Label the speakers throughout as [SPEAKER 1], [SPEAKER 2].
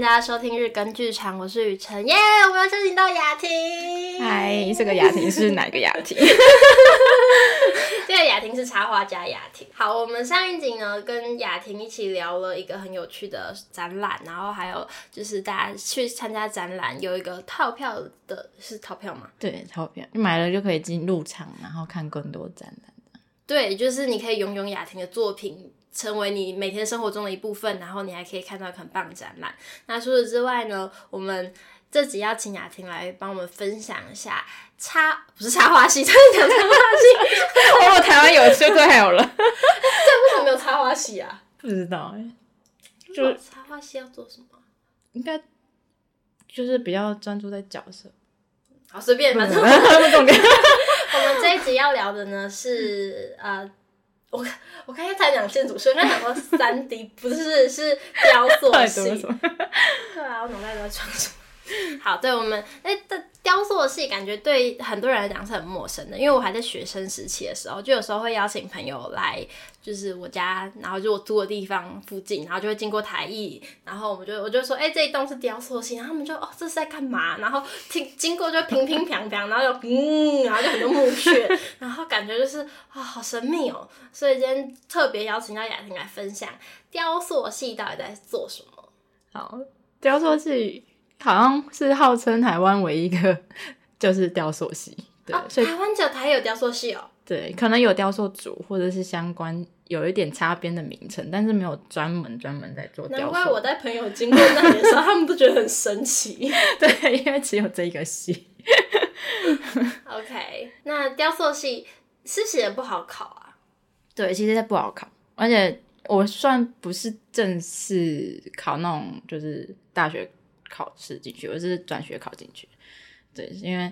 [SPEAKER 1] 大家收听日更剧场，我是雨辰耶，yeah, 我们要邀请到雅婷。
[SPEAKER 2] 嗨，这个雅婷是哪个雅婷？
[SPEAKER 1] 这个雅婷是插画家雅婷。好，我们上一集呢跟雅婷一起聊了一个很有趣的展览，然后还有就是大家去参加展览有一个套票的，是套票吗？
[SPEAKER 2] 对，套票，买了就可以进入场，然后看更多展览。
[SPEAKER 1] 对，就是你可以拥有雅婷的作品。成为你每天生活中的一部分，然后你还可以看到很棒的展览。那除此之外呢，我们这集要请雅婷来帮我们分享一下插，不是插花系，真的讲插画系。
[SPEAKER 2] 哦，台湾有就最好了。这
[SPEAKER 1] 为什么没有插花系啊？
[SPEAKER 2] 不知道哎。
[SPEAKER 1] 就插花系要做什么？
[SPEAKER 2] 应该就是比较专注在角色。
[SPEAKER 1] 好，随便，反正 我们这一集要聊的呢是呃。我我刚才才讲建筑师，我刚才讲到三 D，不是是雕塑系。对啊，我脑袋都在装什么？好，对我们哎的雕塑系，感觉对很多人来讲是很陌生的，因为我还在学生时期的时候，就有时候会邀请朋友来，就是我家，然后就我住的地方附近，然后就会经过台艺，然后我们就我就说，哎、欸，这一栋是雕塑系，然后他们就哦，这是在干嘛？然后听经过就乒乒乓乓，然后就嗯，然后就很多墓穴，然后感觉就是啊、哦，好神秘哦。所以今天特别邀请到雅婷来分享雕塑系到底在做什么。
[SPEAKER 2] 好，雕塑系。好像是号称台湾唯一一个 就是雕塑系，对，
[SPEAKER 1] 哦、所以台湾只有台有雕塑系哦。
[SPEAKER 2] 对，可能有雕塑组或者是相关有一点擦边的名称，但是没有专门专门在做雕塑。
[SPEAKER 1] 难怪我带朋友经过那里的时候，他们都觉得很神奇。
[SPEAKER 2] 对，因为只有这个系。
[SPEAKER 1] OK，那雕塑系是不是也不好考啊？
[SPEAKER 2] 对，其实不好考，而且我算不是正式考那种，就是大学。考试进去，我是转学考进去。对，因为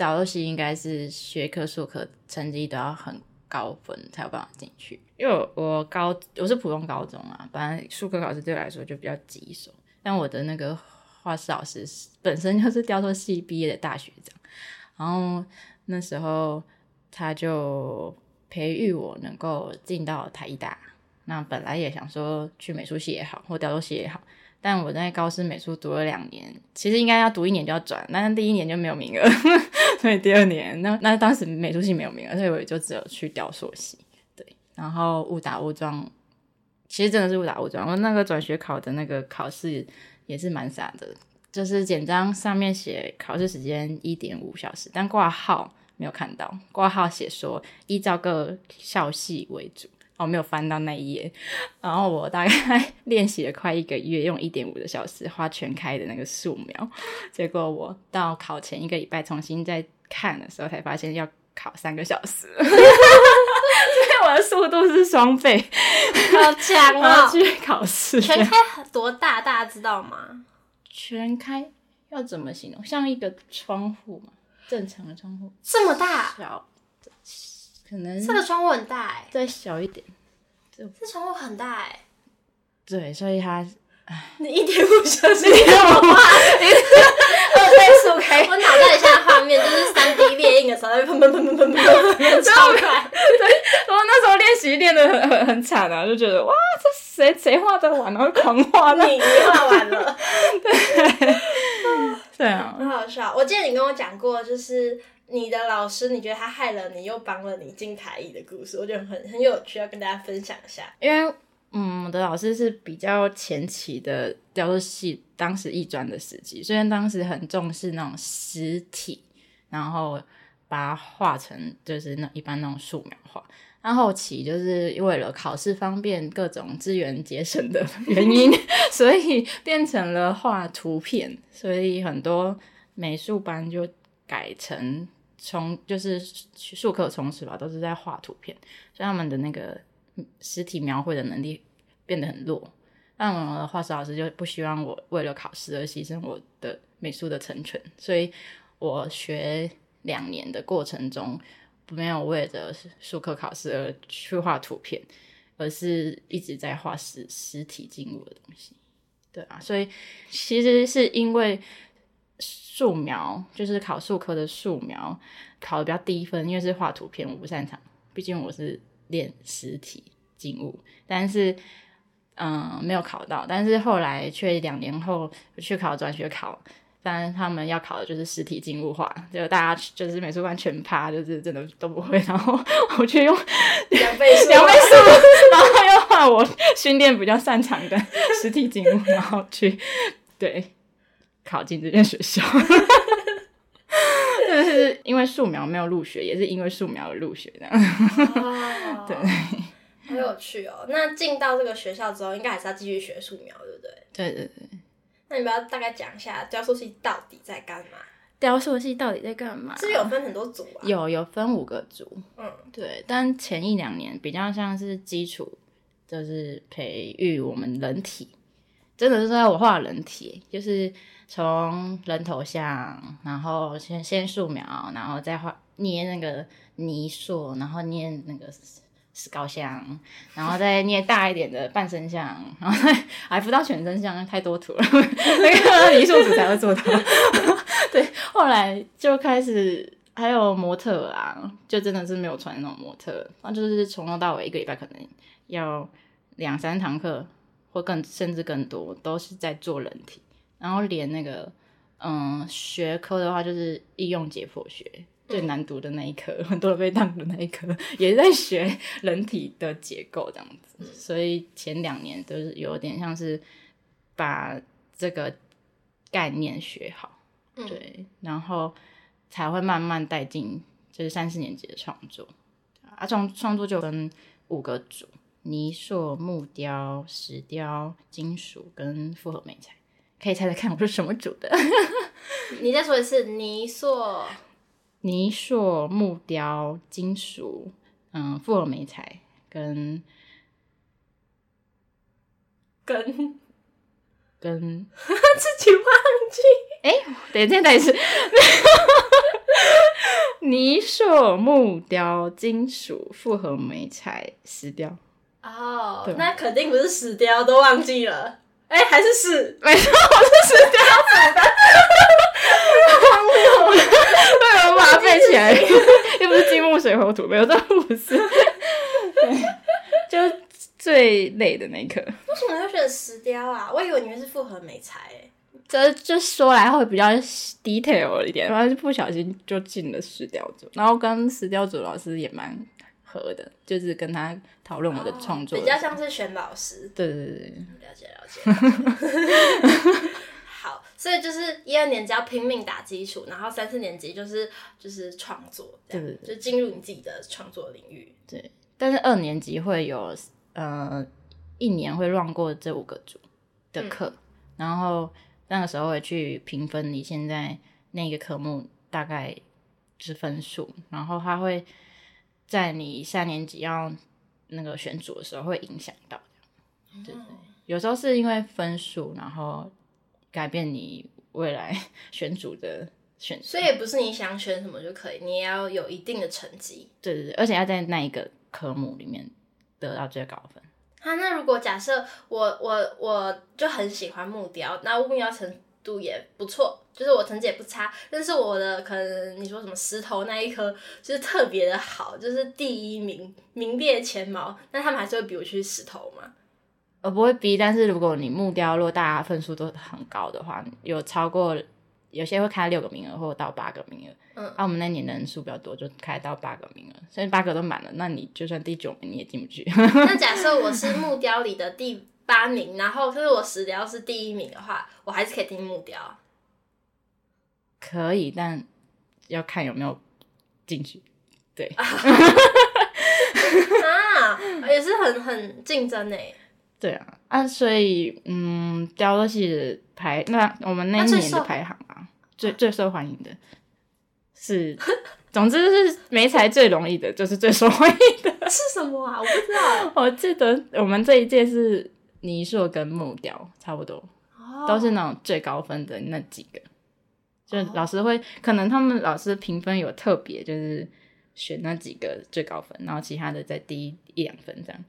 [SPEAKER 2] 导游系应该是学科、术科成绩都要很高分才有办法进去。因为我，我高我是普通高中啊，本来术科考试对我来说就比较棘手。但我的那个画室老师本身就是雕塑系毕业的大学长，然后那时候他就培育我能够进到台艺大。那本来也想说去美术系也好，或雕塑系也好。但我在高师美术读了两年，其实应该要读一年就要转，但是第一年就没有名额，所以第二年那那当时美术系没有名额，所以我也就只有去雕塑系。对，然后误打误撞，其实真的是误打误撞。我那个转学考的那个考试也是蛮傻的，就是简章上面写考试时间一点五小时，但挂号没有看到，挂号写说依照各校系为主。我没有翻到那一页，然后我大概 练习了快一个月，用一点五个小时画全开的那个素描，结果我到考前一个礼拜重新再看的时候，才发现要考三个小时，所以我的速度是双倍，
[SPEAKER 1] 好强啊！
[SPEAKER 2] 去考试，
[SPEAKER 1] 全开多大？大家知道吗？
[SPEAKER 2] 全开要怎么形容？像一个窗户嘛，正常的窗户，
[SPEAKER 1] 这么大？
[SPEAKER 2] 小。可能
[SPEAKER 1] 这个窗户很大哎，
[SPEAKER 2] 再小一点，
[SPEAKER 1] 这窗户很大哎，
[SPEAKER 2] 对，所以它，
[SPEAKER 1] 你一点五小时你干嘛画？二倍速开，我脑袋里现在画面就是三 D 列印的时候，在砰砰砰砰砰砰，超快。
[SPEAKER 2] 对，我那时候练习练的很很很惨啊，就觉得哇，这谁谁画的完，然后狂画，
[SPEAKER 1] 你你画完了，
[SPEAKER 2] 对，对啊，
[SPEAKER 1] 很好笑。我记得你跟我讲过，就是。你的老师，你觉得他害了你，又帮了你进台艺的故事，我觉得很很有趣，要跟大家分享一下。
[SPEAKER 2] 因为，嗯，我的老师是比较前期的雕塑系，当时艺专的时期，虽然当时很重视那种实体，然后把它画成就是那一般那种素描画，然后后期就是为了考试方便，各种资源节省的原因，所以变成了画图片，所以很多美术班就改成。从就是术科充实吧，都是在画图片，所以他们的那个实体描绘的能力变得很弱。但我的画室老师就不希望我为了考试而牺牲我的美术的成全，所以我学两年的过程中，没有为了术科考试而去画图片，而是一直在画实实体静物的东西。对啊，所以其实是因为。素描就是考数科的素描，考的比较低分，因为是画图片，我不擅长。毕竟我是练实体静物，但是嗯没有考到，但是后来却两年后去考转学考。但是他们要考的就是实体静物画，就大家就是美术馆全趴，就是真的都不会。然后 我却用
[SPEAKER 1] 两倍 数，
[SPEAKER 2] 两倍速，然后又画我训练比较擅长的实体静物，然后去对考进这间学校。就是因为素描没有入学，也是因为素描而入学的。哦、对，
[SPEAKER 1] 很有趣哦。那进到这个学校之后，应该还是要继续学素描，对不对？
[SPEAKER 2] 对对对。
[SPEAKER 1] 那你不要大概讲一下雕塑系到底在干嘛？
[SPEAKER 2] 雕塑系到底在干嘛？
[SPEAKER 1] 是有分很多组啊？
[SPEAKER 2] 有有分五个组，
[SPEAKER 1] 嗯，
[SPEAKER 2] 对。但前一两年比较像是基础，就是培育我们人体，真的是在我画人体，就是从人头像，然后先先素描，然后再画捏那个泥塑，然后捏那个。石膏像，然后再捏大一点的半身像，然后还不到全身像，太多图了，那个泥塑组才会做到。对，后来就开始还有模特啊，就真的是没有传那种模特，那就是从头到尾一个礼拜可能要两三堂课，或更甚至更多，都是在做人体，然后连那个嗯学科的话，就是应用解剖学。最难读的那一科，很多人被当的那一科，也在学人体的结构这样子，所以前两年都是有点像是把这个概念学好，对，然后才会慢慢带进就是三四年级的创作啊，创创作就分五个组：泥塑、木雕、石雕、金属跟复合媒材。可以猜猜看我是什么组的？
[SPEAKER 1] 你再说一次，泥塑。
[SPEAKER 2] 泥塑、木雕、金属，嗯，复合媒材跟
[SPEAKER 1] 跟
[SPEAKER 2] 跟
[SPEAKER 1] 自己忘记。
[SPEAKER 2] 哎、欸，等一下，再一次。泥塑、木雕、金属、复合媒材、石雕。
[SPEAKER 1] 哦，对那肯定不是石雕，都忘记了。哎、欸，还是是，
[SPEAKER 2] 没错，我是石雕组的。为什么把它背起来，又不是金木水火土，没有这不是。对，就最累的那一刻。
[SPEAKER 1] 为什么要选石雕啊？我以为你们是复合美材诶。
[SPEAKER 2] 这就说来会比较 detail 一点，然后就不小心就进了石雕组，然后跟石雕组老师也蛮合的，就是跟他讨论我的创作
[SPEAKER 1] 比较像是选老师。
[SPEAKER 2] 对对对对，
[SPEAKER 1] 了解了解。好，所以就是一二年级要拼命打基础，然后三四年级就是就是创作，对，就进入你自己的创作领域。
[SPEAKER 2] 对，但是二年级会有呃一年会 run 过这五个组的课，嗯、然后那个时候会去评分你现在那个科目大概是分数，然后他会在你三年级要那个选组的时候会影响到，对，对，有时候是因为分数，然后。改变你未来 选组的选择，
[SPEAKER 1] 所以也不是你想选什么就可以，你也要有一定的成绩。
[SPEAKER 2] 对对对，而且要在那一个科目里面得到最高分。
[SPEAKER 1] 啊，那如果假设我我我就很喜欢木雕，那木雕程度也不错，就是我成绩也不差，但是我的可能你说什么石头那一科就是特别的好，就是第一名名列前茅，那他们还是会比我去石头吗？
[SPEAKER 2] 我不会逼，但是如果你木雕如果大家分数都很高的话，有超过有些会开六个名额，或者到八个名额。嗯，啊，我们那年的人数比较多，就开到八个名额，所以八个都满了，那你就算第九名你也进不去。
[SPEAKER 1] 那假设我是木雕里的第八名，然后就是我石雕是第一名的话，我还是可以听木雕。
[SPEAKER 2] 可以，但要看有没有进去。对。啊，
[SPEAKER 1] 也是很很竞争诶。
[SPEAKER 2] 对啊，啊，所以嗯，雕的排，那我们那一年的排行啊，啊最最受欢迎的是，总之是没才最容易的，就是最受欢迎的
[SPEAKER 1] 是什么啊？我不知道。
[SPEAKER 2] 我记得我们这一届是泥塑跟木雕差不多，哦、都是那种最高分的那几个，就老师会、哦、可能他们老师评分有特别，就是选那几个最高分，然后其他的再低一两分这样。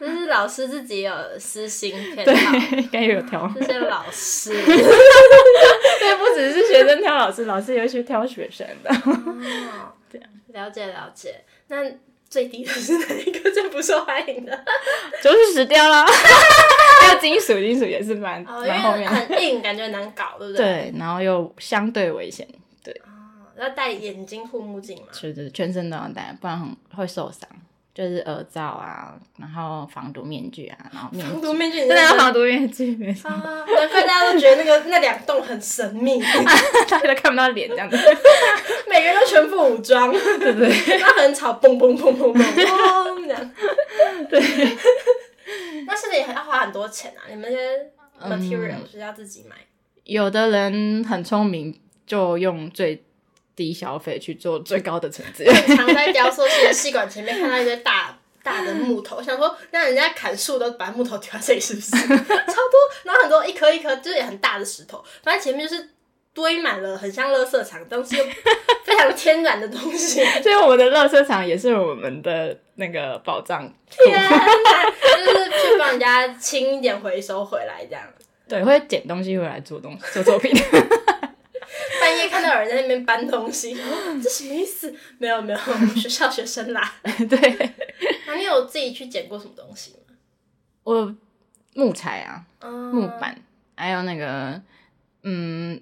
[SPEAKER 1] 就是老师自己有私心，
[SPEAKER 2] 对，应该有挑。
[SPEAKER 1] 这些老师，
[SPEAKER 2] 对，不只是学生挑老师，老师也会去挑学生的。
[SPEAKER 1] 哦，这样了解了解。那最低的是哪一个 最不受欢迎的？
[SPEAKER 2] 就是死掉了。还有金属，金属也是蛮蛮、
[SPEAKER 1] 哦、
[SPEAKER 2] 后面
[SPEAKER 1] 很硬，感觉难搞，对不对？
[SPEAKER 2] 对，然后又相对危险，对。
[SPEAKER 1] 哦，要戴眼睛护目镜嘛？
[SPEAKER 2] 是的，全身都要戴，不然很会受伤。就是耳罩啊，然后防毒面具啊，然后。防
[SPEAKER 1] 毒面具，
[SPEAKER 2] 真的要防毒面具，没错。
[SPEAKER 1] 难怪大家都觉得那个那两栋很神秘，
[SPEAKER 2] 大家都看不到脸这样子。
[SPEAKER 1] 每个人都全副武装，
[SPEAKER 2] 对不对？
[SPEAKER 1] 那很吵，嘣嘣嘣嘣嘣，这样。对。那是不是也要花很多钱啊？你们那些 material 是要自己买？
[SPEAKER 2] 有的人很聪明，就用最。低消费去做最高的成绩。
[SPEAKER 1] 常在雕塑系的系馆前面看到一堆大 大的木头，想说那人家砍树都把木头丢在这里是不是？超多，然后很多一颗一颗就是也很大的石头，反正前面就是堆满了很像垃圾场，但是又非常天然的东西。
[SPEAKER 2] 所以我们的垃圾场也是我们的那个宝藏。
[SPEAKER 1] 天哪，就是去帮人家清一点回收回来这样。
[SPEAKER 2] 对，会捡东西回来做东西做作品。
[SPEAKER 1] 半夜看到有人在那边搬东西，这什么意思？没有没有，我们学校学生啦。
[SPEAKER 2] 对，
[SPEAKER 1] 那你有自己去捡过什么东西吗？
[SPEAKER 2] 我木材啊，
[SPEAKER 1] 嗯、
[SPEAKER 2] 木板，还有那个，嗯，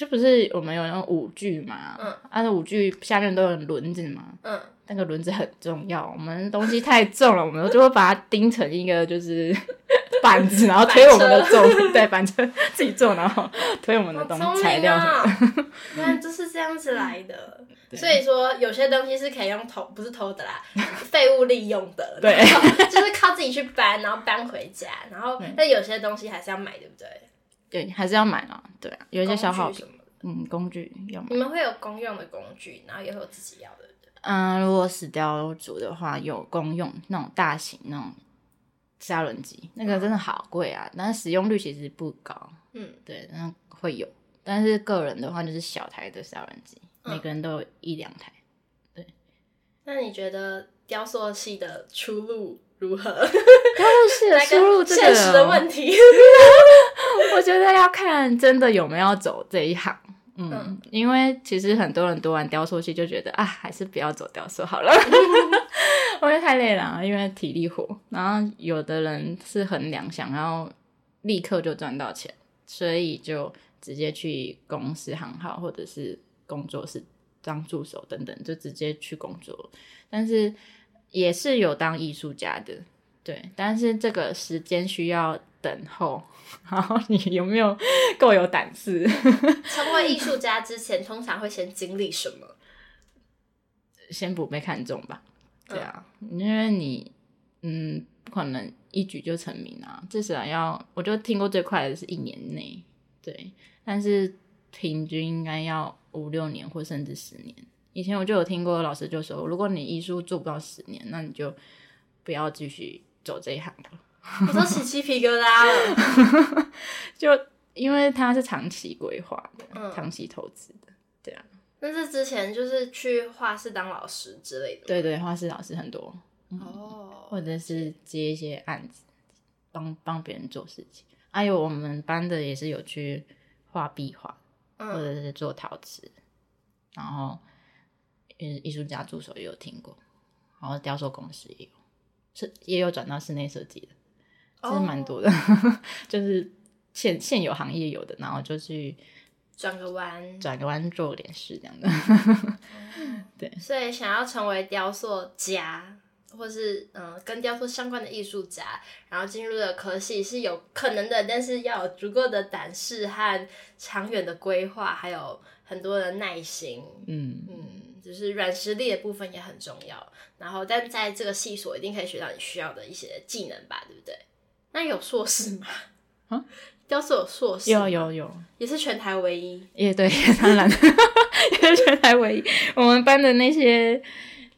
[SPEAKER 2] 这不是我们有那种舞具嘛？嗯，啊，那舞具下面都有轮子嘛？嗯，那个轮子很重要，我们东西太重了，我们就会把它钉成一个就是。板子，然后推我们的重，对，板车自己做，然后推我们的东材料什么。
[SPEAKER 1] 原来就是这样子来的。所以说，有些东西是可以用偷，不是偷的啦，废物利用的。
[SPEAKER 2] 对，
[SPEAKER 1] 就是靠自己去搬，然后搬回家，然后但有些东西还是要买，对不对？
[SPEAKER 2] 对，还是要买啊。对啊，有一些消耗品，嗯，工具要买。
[SPEAKER 1] 你们会有公用的工具，然后也会有自己要的。
[SPEAKER 2] 嗯，如果死雕组的话，有公用那种大型那种。砂轮机那个真的好贵啊，但是使用率其实不高。嗯，对，那会有，但是个人的话就是小台的砂轮机，嗯、每个人都有一两台。对，
[SPEAKER 1] 那你觉得雕塑系的出路如何？
[SPEAKER 2] 雕塑系的出路，
[SPEAKER 1] 现实的问题，
[SPEAKER 2] 我觉得要看真的有没有走这一行。嗯，嗯，因为其实很多人读完雕塑系就觉得啊，还是不要走雕塑好了，因为太累了，因为体力活。然后有的人是衡量想要立刻就赚到钱，所以就直接去公司行号或者是工作室当助手等等，就直接去工作。但是也是有当艺术家的，对，但是这个时间需要等候。然后你有没有够有胆识？
[SPEAKER 1] 成为艺术家之前，通常会先经历什么？
[SPEAKER 2] 先不被看中吧。对啊，嗯、因为你嗯，不可能一举就成名啊。至少要，我就听过最快的是一年内，对。但是平均应该要五六年或甚至十年。以前我就有听过老师就说，如果你艺术做不到十年，那你就不要继续走这一行了。
[SPEAKER 1] 我都起鸡皮疙瘩了，
[SPEAKER 2] 就因为他是长期规划的，嗯、长期投资的，对啊。
[SPEAKER 1] 那是之前就是去画室当老师之类的，
[SPEAKER 2] 对，对对，画室老师很多，
[SPEAKER 1] 嗯、哦，
[SPEAKER 2] 或者是接一些案子，帮帮别人做事情。还、啊、有我们班的也是有去画壁画，嗯、或者是做陶瓷，然后艺艺术家助手也有听过，然后雕塑公司也有，是也有转到室内设计的。其实蛮多的，oh. 就是现现有行业有的，然后就去
[SPEAKER 1] 转个弯，
[SPEAKER 2] 转个弯做点事这样的。对，
[SPEAKER 1] 所以想要成为雕塑家，或是嗯跟雕塑相关的艺术家，然后进入的科系是有可能的，但是要有足够的胆识和长远的规划，还有很多的耐心。嗯嗯，就是软实力的部分也很重要。然后，但在这个系所一定可以学到你需要的一些技能吧，对不对？那有硕士吗？啊，雕塑有硕士？
[SPEAKER 2] 有有有，
[SPEAKER 1] 也是全台唯一。
[SPEAKER 2] 也对，当然 也是全台唯一。我们班的那些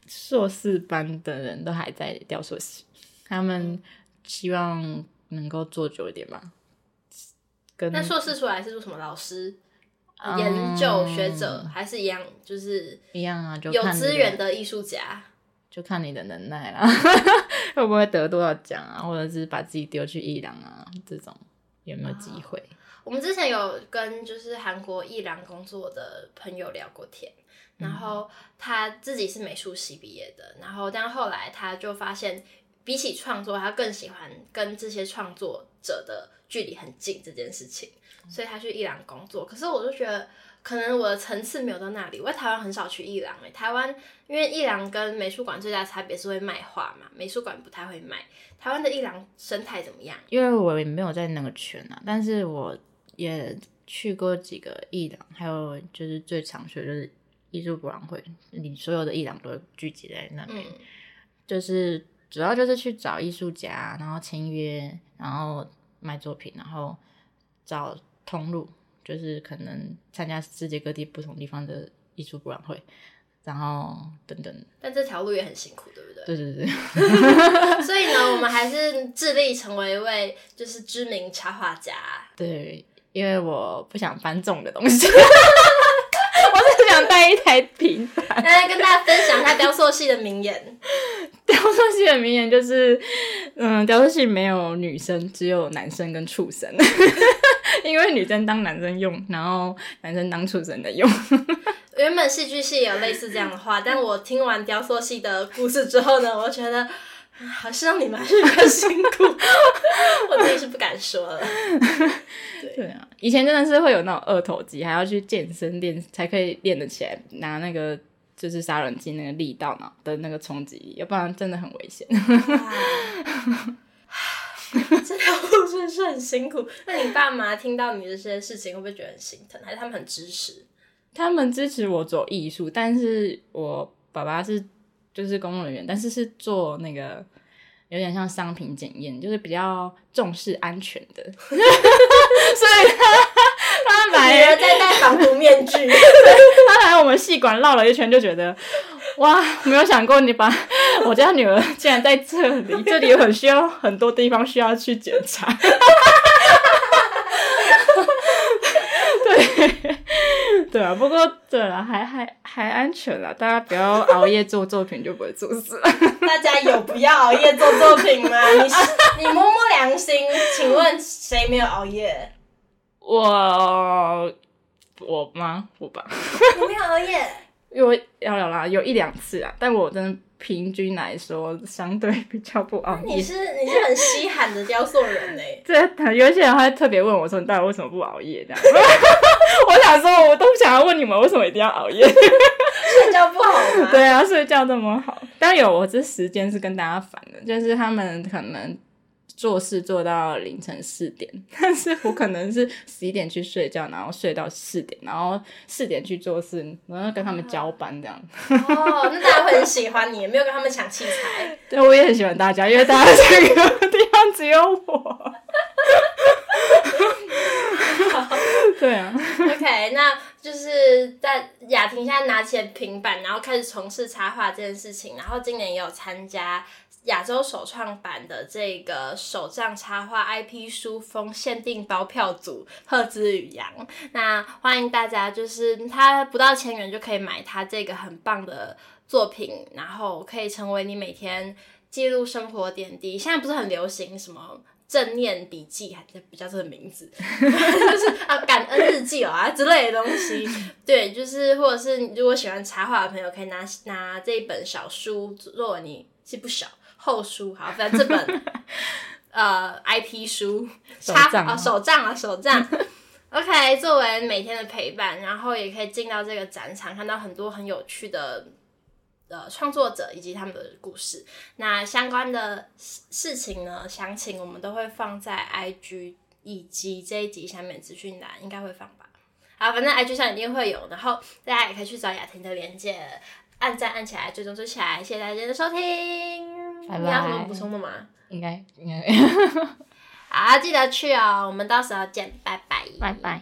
[SPEAKER 2] 硕士班的人都还在雕塑系，他们希望能够做久一点吧。跟
[SPEAKER 1] 那硕士出来是做什么？老师、嗯、研究学者，还是一样？就是
[SPEAKER 2] 一样啊，就
[SPEAKER 1] 有资源的艺术家。
[SPEAKER 2] 就看你的能耐啦，会不会得多少奖啊，或者是把自己丢去艺廊啊，这种有没有机会？
[SPEAKER 1] 我们之前有跟就是韩国艺廊工作的朋友聊过天，然后他自己是美术系毕业的，然后但后来他就发现，比起创作，他更喜欢跟这些创作者的距离很近这件事情，所以他去伊朗工作。可是我就觉得。可能我的层次没有到那里，我在台湾很少去艺廊诶。台湾因为伊朗跟美术馆最大的差别是会卖画嘛，美术馆不太会卖。台湾的伊朗生态怎么样？
[SPEAKER 2] 因为我也没有在那个圈啊，但是我也去过几个伊朗，还有就是最常去的就是艺术博览会，你所有的伊朗都聚集在那边，嗯、就是主要就是去找艺术家，然后签约，然后卖作品，然后找通路。就是可能参加世界各地不同地方的艺术博览会，然后等等。
[SPEAKER 1] 但这条路也很辛苦，对不对？
[SPEAKER 2] 对对对。
[SPEAKER 1] 所以呢，我们还是致力成为一位就是知名插画家。
[SPEAKER 2] 对，因为我不想搬重的东西，我只想带一台平板。
[SPEAKER 1] 来跟大家分享一下雕塑系的名言。
[SPEAKER 2] 雕塑系的名言就是，嗯，雕塑系没有女生，只有男生跟畜生。因为女生当男生用，然后男生当畜生的用。
[SPEAKER 1] 原本戏剧系也有类似这样的话，但我听完雕塑系的故事之后呢，我觉得好像你们还是比较辛苦，我自己是不敢说了。
[SPEAKER 2] 对，对啊，以前真的是会有那种二头肌，还要去健身练才可以练得起来，拿那个就是杀人机那个力道嘛的那个冲击力，要不然真的很危险。
[SPEAKER 1] 这条路真的是很辛苦。那你爸妈听到你这些事情，会不会觉得很心疼？还是他们很支持？
[SPEAKER 2] 他们支持我走艺术，但是我爸爸是就是公务人员，但是是做那个有点像商品检验，就是比较重视安全的。所以他他来
[SPEAKER 1] 在戴防毒面具，
[SPEAKER 2] 他来我们戏馆绕了一圈，就觉得。哇，没有想过你把我家女儿竟然在这里，这里有很需要很多地方需要去检查。对，对啊，不过对了，还还还安全了，大家不要熬夜做作品就不会出事。
[SPEAKER 1] 大家有不要熬夜做作品吗？你你摸摸良心，请问谁没有熬夜？
[SPEAKER 2] 我我吗？我吧。
[SPEAKER 1] 你没有熬夜。
[SPEAKER 2] 因为要有啦，有一两次啊，但我真的平均来说相对比较不熬夜。
[SPEAKER 1] 你是你是很稀罕的雕塑人呢？
[SPEAKER 2] 对，有些人会特别问我说：“你到底为什么不熬夜？”这样，我想说，我都不想要问你们为什么一定要熬夜，
[SPEAKER 1] 睡觉不好吗？
[SPEAKER 2] 对啊，睡觉这么好，但有我这时间是跟大家反的，就是他们可能。做事做到凌晨四点，但是我可能是十一点去睡觉，然后睡到四点，然后四点去做事，然后跟他们交班这样。
[SPEAKER 1] 哦，那大家会很喜欢你，没有跟他们抢器材。
[SPEAKER 2] 对，我也很喜欢大家，因为大家这个地方只有我。对啊。
[SPEAKER 1] OK，那就是在雅婷现在拿起了平板，然后开始从事插画这件事情，然后今年也有参加。亚洲首创版的这个手账插画 IP 书封限定包票组贺知宇阳，那欢迎大家，就是他不到千元就可以买他这个很棒的作品，然后可以成为你每天记录生活点滴。现在不是很流行什么正念笔记，还是比较这个名字，就是啊感恩日记啊之类的东西。对，就是或者是如果喜欢插画的朋友，可以拿拿这一本小书作为你是不小。后书好，反正这本 呃 IP 书插啊手账啊手账，OK，作为每天的陪伴，然后也可以进到这个展场，看到很多很有趣的呃创作者以及他们的故事。那相关的事情呢，详情我们都会放在 IG 以及这一集下面资讯栏应该会放吧。好，反正 IG 上一定会有，然后大家也可以去找雅婷的连接，按赞按起来，追踪追起来，谢谢大家的收听。拜拜，你要什么补充的吗？
[SPEAKER 2] 应该应该。
[SPEAKER 1] 好，记得去哦，我们到时候见，拜拜，
[SPEAKER 2] 拜拜。